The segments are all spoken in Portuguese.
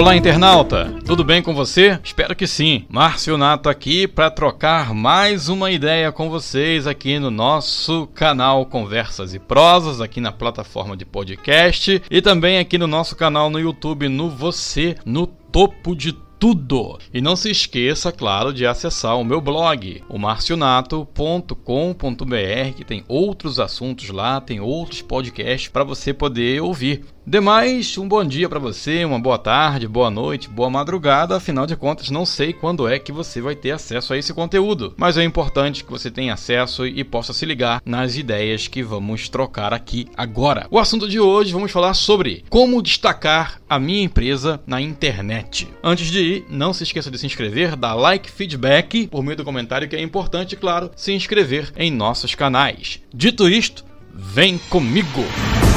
Olá, internauta! Tudo bem com você? Espero que sim. Márcio Nato aqui para trocar mais uma ideia com vocês aqui no nosso canal Conversas e Prosas, aqui na plataforma de podcast e também aqui no nosso canal no YouTube, no Você, no Topo de tudo. E não se esqueça, claro, de acessar o meu blog, o marcionato.com.br, que tem outros assuntos lá, tem outros podcasts para você poder ouvir. Demais, um bom dia para você, uma boa tarde, boa noite, boa madrugada. Afinal de contas, não sei quando é que você vai ter acesso a esse conteúdo, mas é importante que você tenha acesso e possa se ligar nas ideias que vamos trocar aqui agora. O assunto de hoje vamos falar sobre como destacar a minha empresa na internet. Antes de ir, não se esqueça de se inscrever, dar like, feedback por meio do comentário que é importante, claro, se inscrever em nossos canais. Dito isto, vem comigo. Como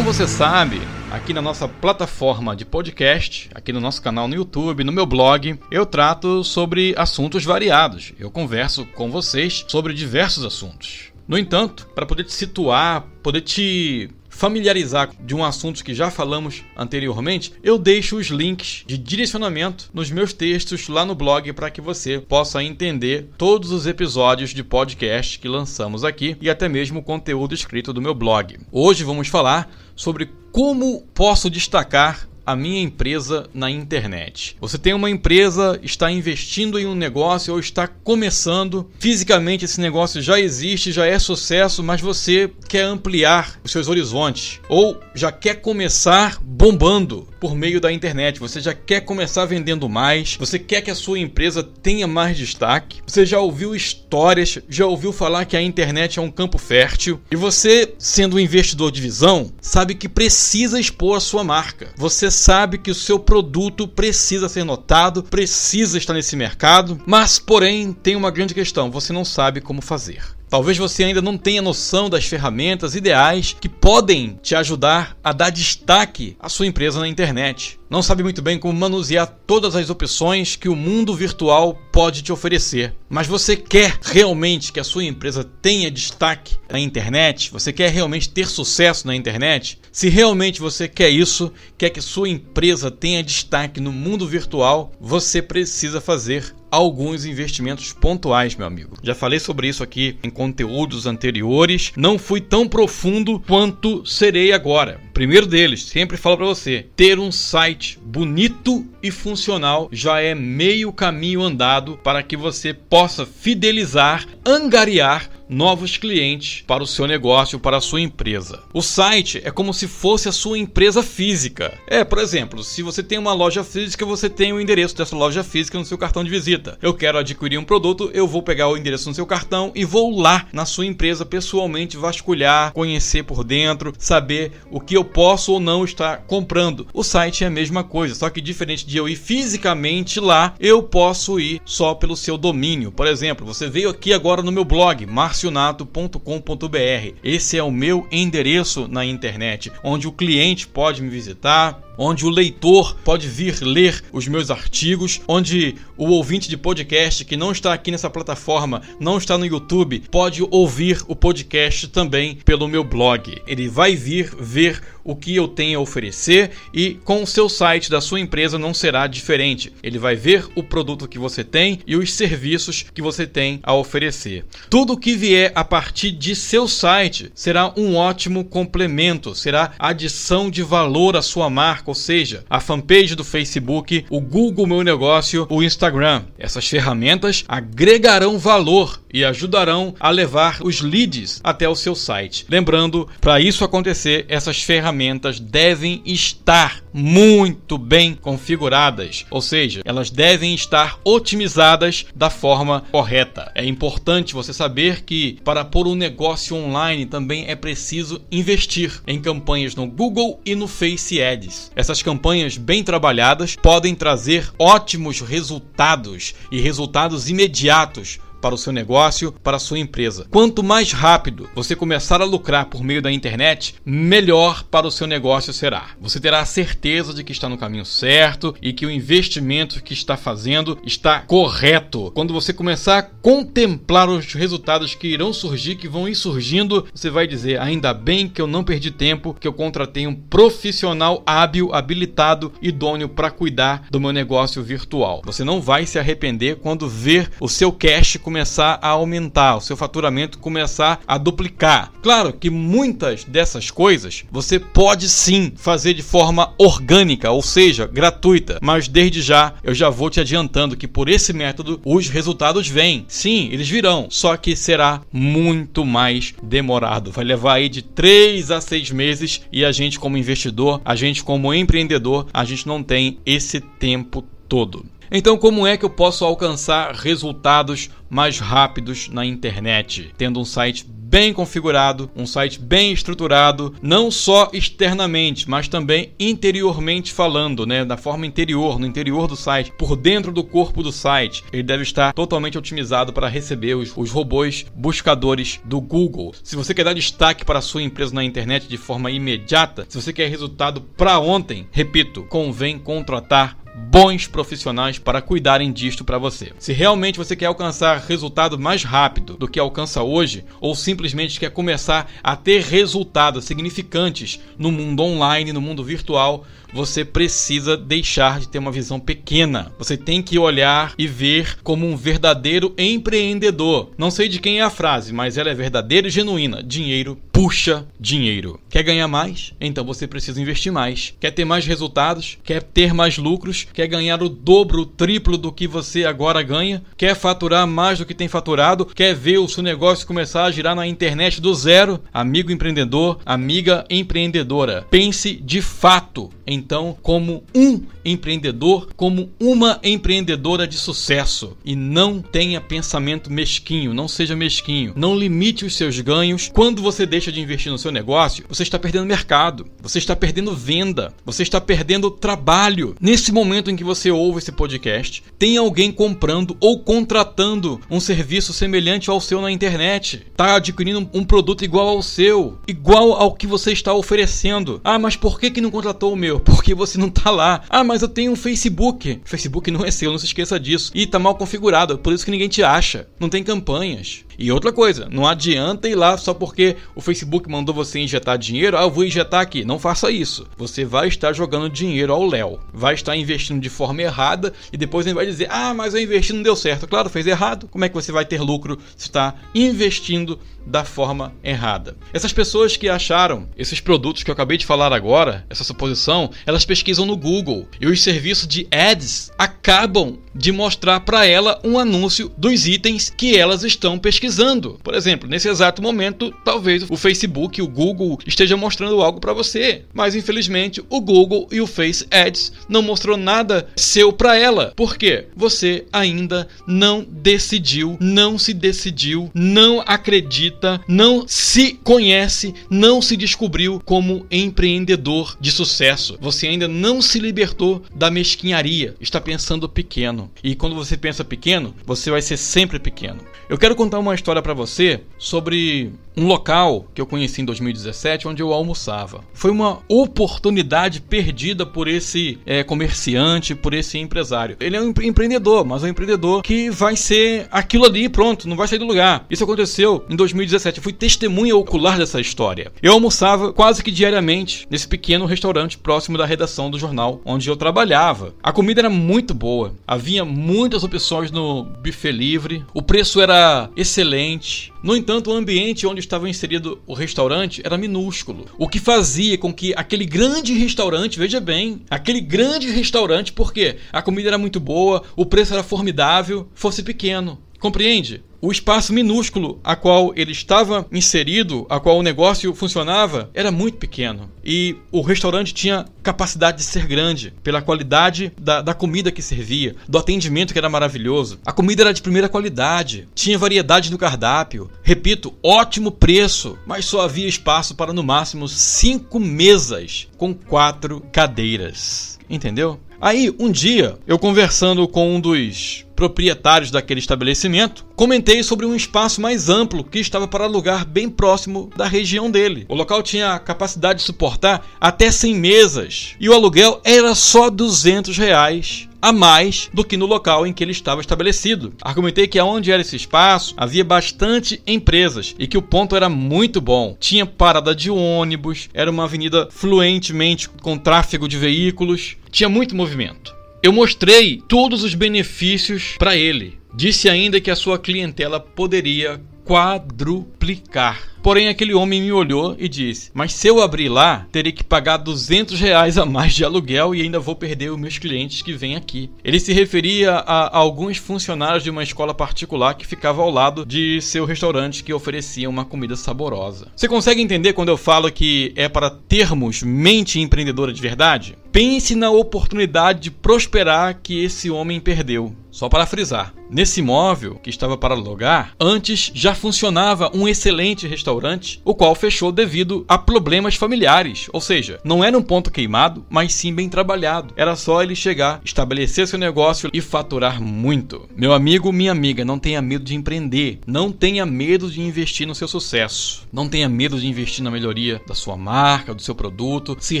você sabe, aqui na nossa plataforma de podcast, aqui no nosso canal no YouTube, no meu blog, eu trato sobre assuntos variados. Eu converso com vocês sobre diversos assuntos. No entanto, para poder te situar, poder te familiarizar de um assunto que já falamos anteriormente, eu deixo os links de direcionamento nos meus textos lá no blog para que você possa entender todos os episódios de podcast que lançamos aqui e até mesmo o conteúdo escrito do meu blog. Hoje vamos falar sobre como posso destacar a minha empresa na internet. Você tem uma empresa, está investindo em um negócio ou está começando. Fisicamente esse negócio já existe, já é sucesso, mas você quer ampliar os seus horizontes ou já quer começar bombando por meio da internet. Você já quer começar vendendo mais, você quer que a sua empresa tenha mais destaque. Você já ouviu histórias, já ouviu falar que a internet é um campo fértil e você, sendo um investidor de visão, sabe que precisa expor a sua marca. Você sabe que o seu produto precisa ser notado, precisa estar nesse mercado, mas porém tem uma grande questão: você não sabe como fazer. Talvez você ainda não tenha noção das ferramentas ideais que podem te ajudar a dar destaque à sua empresa na internet. Não sabe muito bem como manusear todas as opções que o mundo virtual pode te oferecer. Mas você quer realmente que a sua empresa tenha destaque na internet? Você quer realmente ter sucesso na internet? Se realmente você quer isso, quer que sua empresa tenha destaque no mundo virtual, você precisa fazer alguns investimentos pontuais, meu amigo. Já falei sobre isso aqui em conteúdos anteriores, não fui tão profundo quanto serei agora. Primeiro deles, sempre falo para você, ter um site bonito e funcional já é meio caminho andado para que você possa fidelizar, angariar novos clientes para o seu negócio, para a sua empresa. O site é como se fosse a sua empresa física. É, por exemplo, se você tem uma loja física, você tem o endereço dessa loja física no seu cartão de visita. Eu quero adquirir um produto, eu vou pegar o endereço no seu cartão e vou lá na sua empresa pessoalmente vasculhar, conhecer por dentro, saber o que eu posso ou não estar comprando. O site é a mesma coisa, só que diferente de eu ir fisicamente lá, eu posso ir só pelo seu domínio. Por exemplo, você veio aqui agora no meu blog, Mar marcionato.com.br. Esse é o meu endereço na internet, onde o cliente pode me visitar, onde o leitor pode vir ler os meus artigos, onde o ouvinte de podcast que não está aqui nessa plataforma, não está no YouTube, pode ouvir o podcast também pelo meu blog. Ele vai vir ver o que eu tenho a oferecer e com o seu site da sua empresa não será diferente. Ele vai ver o produto que você tem e os serviços que você tem a oferecer. Tudo que vier a partir de seu site será um ótimo complemento, será adição de valor à sua marca, ou seja, a fanpage do Facebook, o Google Meu Negócio, o Instagram. Essas ferramentas agregarão valor e ajudarão a levar os leads até o seu site. Lembrando, para isso acontecer, essas ferramentas devem estar muito bem configuradas, ou seja, elas devem estar otimizadas da forma correta. É importante você saber que para pôr um negócio online também é preciso investir em campanhas no Google e no Face Ads. Essas campanhas bem trabalhadas podem trazer ótimos resultados e resultados imediatos para o seu negócio, para a sua empresa. Quanto mais rápido você começar a lucrar por meio da internet, melhor para o seu negócio será. Você terá a certeza de que está no caminho certo e que o investimento que está fazendo está correto. Quando você começar a contemplar os resultados que irão surgir, que vão ir surgindo, você vai dizer: ainda bem que eu não perdi tempo, que eu contratei um profissional hábil, habilitado, idôneo para cuidar do meu negócio virtual. Você não vai se arrepender quando ver o seu cash começar a aumentar, o seu faturamento começar a duplicar. Claro que muitas dessas coisas você pode sim fazer de forma orgânica, ou seja, gratuita, mas desde já eu já vou te adiantando que por esse método os resultados vêm. Sim, eles virão, só que será muito mais demorado. Vai levar aí de 3 a 6 meses e a gente como investidor, a gente como empreendedor, a gente não tem esse tempo todo. Então, como é que eu posso alcançar resultados mais rápidos na internet? Tendo um site bem configurado, um site bem estruturado, não só externamente, mas também interiormente falando, né, da forma interior, no interior do site, por dentro do corpo do site. Ele deve estar totalmente otimizado para receber os, os robôs buscadores do Google. Se você quer dar destaque para a sua empresa na internet de forma imediata, se você quer resultado para ontem, repito, convém contratar bons profissionais para cuidarem disto para você. Se realmente você quer alcançar resultado mais rápido do que alcança hoje, ou simplesmente quer começar a ter resultados significantes no mundo online, no mundo virtual, você precisa deixar de ter uma visão pequena. Você tem que olhar e ver como um verdadeiro empreendedor. Não sei de quem é a frase, mas ela é verdadeira e genuína. Dinheiro puxa dinheiro. Quer ganhar mais? Então você precisa investir mais. Quer ter mais resultados? Quer ter mais lucros? Quer ganhar o dobro, o triplo do que você agora ganha? Quer faturar mais do que tem faturado? Quer ver o seu negócio começar a girar na internet do zero? Amigo empreendedor, amiga empreendedora, pense de fato então como um empreendedor, como uma empreendedora de sucesso. E não tenha pensamento mesquinho, não seja mesquinho. Não limite os seus ganhos. Quando você deixa de investir no seu negócio, você está perdendo mercado, você está perdendo venda, você está perdendo trabalho. Nesse momento em que você ouve esse podcast, tem alguém comprando ou contratando um serviço semelhante ao seu na internet. Está adquirindo um produto igual ao seu, igual ao que você está oferecendo. Ah, mas por que, que não contratou o meu? porque você não tá lá. Ah, mas eu tenho um Facebook. Facebook não é seu, não se esqueça disso. E tá mal configurado, por isso que ninguém te acha. Não tem campanhas. E outra coisa, não adianta ir lá só porque o Facebook mandou você injetar dinheiro, ah, eu vou injetar aqui. Não faça isso. Você vai estar jogando dinheiro ao léu. Vai estar investindo de forma errada e depois ele vai dizer: "Ah, mas eu investi não deu certo". Claro, fez errado. Como é que você vai ter lucro se está investindo da forma errada? Essas pessoas que acharam esses produtos que eu acabei de falar agora, essa suposição, elas pesquisam no Google e os serviços de ads acabam de mostrar para ela um anúncio dos itens que elas estão pesquisando. Por exemplo, nesse exato momento, talvez o Facebook, o Google esteja mostrando algo para você, mas infelizmente o Google e o Face Ads não mostrou nada seu para ela. Por quê? Você ainda não decidiu, não se decidiu, não acredita, não se conhece, não se descobriu como empreendedor de sucesso. Você ainda não se libertou da mesquinharia, está pensando pequeno. E quando você pensa pequeno, você vai ser sempre pequeno. Eu quero contar uma história para você sobre um local que eu conheci em 2017 onde eu almoçava. Foi uma oportunidade perdida por esse é, comerciante, por esse empresário. Ele é um empreendedor, mas é um empreendedor que vai ser aquilo ali, pronto, não vai sair do lugar. Isso aconteceu em 2017. Eu fui testemunha ocular dessa história. Eu almoçava quase que diariamente nesse pequeno restaurante próximo da redação do jornal onde eu trabalhava. A comida era muito boa, havia muitas opções no buffet livre, o preço era excelente. No entanto, o ambiente onde estava inserido o restaurante era minúsculo, o que fazia com que aquele grande restaurante, veja bem, aquele grande restaurante, porque a comida era muito boa, o preço era formidável, fosse pequeno. Compreende? O espaço minúsculo a qual ele estava inserido, a qual o negócio funcionava, era muito pequeno. E o restaurante tinha capacidade de ser grande, pela qualidade da, da comida que servia, do atendimento que era maravilhoso. A comida era de primeira qualidade, tinha variedade no cardápio. Repito, ótimo preço, mas só havia espaço para no máximo cinco mesas com quatro cadeiras. Entendeu? Aí, um dia, eu conversando com um dos proprietários daquele estabelecimento, comentei sobre um espaço mais amplo que estava para alugar bem próximo da região dele. O local tinha capacidade de suportar até 100 mesas e o aluguel era só 200 reais a mais do que no local em que ele estava estabelecido. Argumentei que aonde era esse espaço havia bastante empresas e que o ponto era muito bom. Tinha parada de ônibus, era uma avenida fluentemente com tráfego de veículos, tinha muito movimento. Eu mostrei todos os benefícios para ele. Disse ainda que a sua clientela poderia quadruplicar. Porém, aquele homem me olhou e disse: Mas se eu abrir lá, terei que pagar 200 reais a mais de aluguel e ainda vou perder os meus clientes que vêm aqui. Ele se referia a alguns funcionários de uma escola particular que ficava ao lado de seu restaurante que oferecia uma comida saborosa. Você consegue entender quando eu falo que é para termos mente empreendedora de verdade? Pense na oportunidade de prosperar que esse homem perdeu. Só para frisar, nesse imóvel que estava para alugar, antes já funcionava um excelente restaurante, o qual fechou devido a problemas familiares. Ou seja, não era um ponto queimado, mas sim bem trabalhado. Era só ele chegar, estabelecer seu negócio e faturar muito. Meu amigo, minha amiga, não tenha medo de empreender. Não tenha medo de investir no seu sucesso. Não tenha medo de investir na melhoria da sua marca, do seu produto. Se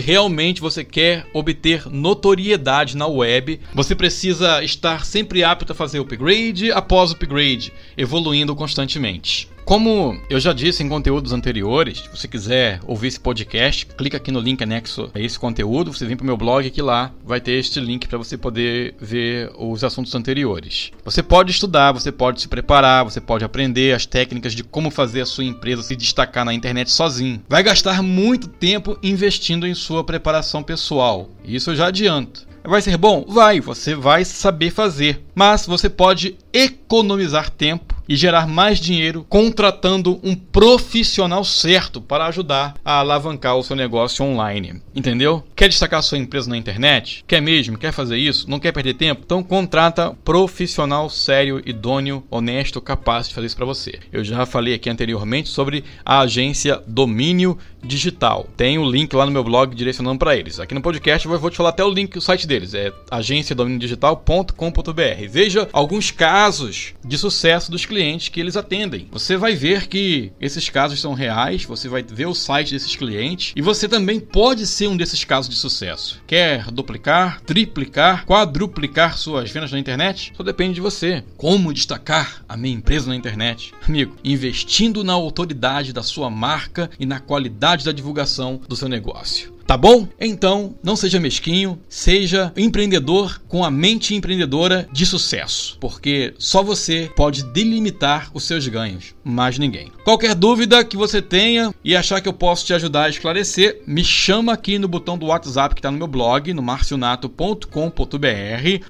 realmente você quer obter notoriedade na web, você precisa estar sempre apto a fazer upgrade após upgrade, evoluindo constantemente. Como eu já disse em conteúdos anteriores, se você quiser ouvir esse podcast, clica aqui no link anexo a esse conteúdo, você vem para o meu blog que lá vai ter este link para você poder ver os assuntos anteriores. Você pode estudar, você pode se preparar, você pode aprender as técnicas de como fazer a sua empresa se destacar na internet sozinho. Vai gastar muito tempo investindo em sua preparação pessoal. Isso eu já adianto. Vai ser bom? Vai, você vai saber fazer. Mas você pode economizar tempo e gerar mais dinheiro contratando um profissional certo para ajudar a alavancar o seu negócio online. Entendeu? Quer destacar sua empresa na internet? Quer mesmo? Quer fazer isso? Não quer perder tempo? Então contrata profissional sério, idôneo, honesto, capaz de fazer isso para você. Eu já falei aqui anteriormente sobre a agência Domínio Digital. Tem o link lá no meu blog direcionando para eles. Aqui no podcast eu vou te falar até o link do site deles. É agenciadominiodigital.com.br. Veja alguns casos de sucesso dos clientes que eles atendem. Você vai ver que esses casos são reais, você vai ver o site desses clientes e você também pode ser um desses casos de sucesso. Quer duplicar, triplicar, quadruplicar suas vendas na internet? Só depende de você. Como destacar a minha empresa na internet? Amigo, investindo na autoridade da sua marca e na qualidade da divulgação do seu negócio. Tá bom? Então, não seja mesquinho, seja empreendedor com a mente empreendedora de sucesso, porque só você pode delimitar os seus ganhos, mais ninguém. Qualquer dúvida que você tenha e achar que eu posso te ajudar a esclarecer, me chama aqui no botão do WhatsApp que está no meu blog, no marcionato.com.br,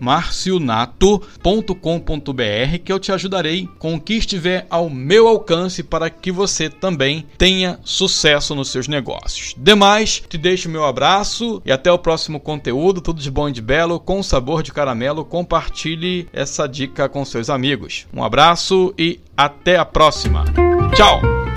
marcionato.com.br, que eu te ajudarei com o que estiver ao meu alcance para que você também tenha sucesso nos seus negócios. Demais, te deixo deixo meu abraço e até o próximo conteúdo. Tudo de bom e de belo, com sabor de caramelo. Compartilhe essa dica com seus amigos. Um abraço e até a próxima. Tchau!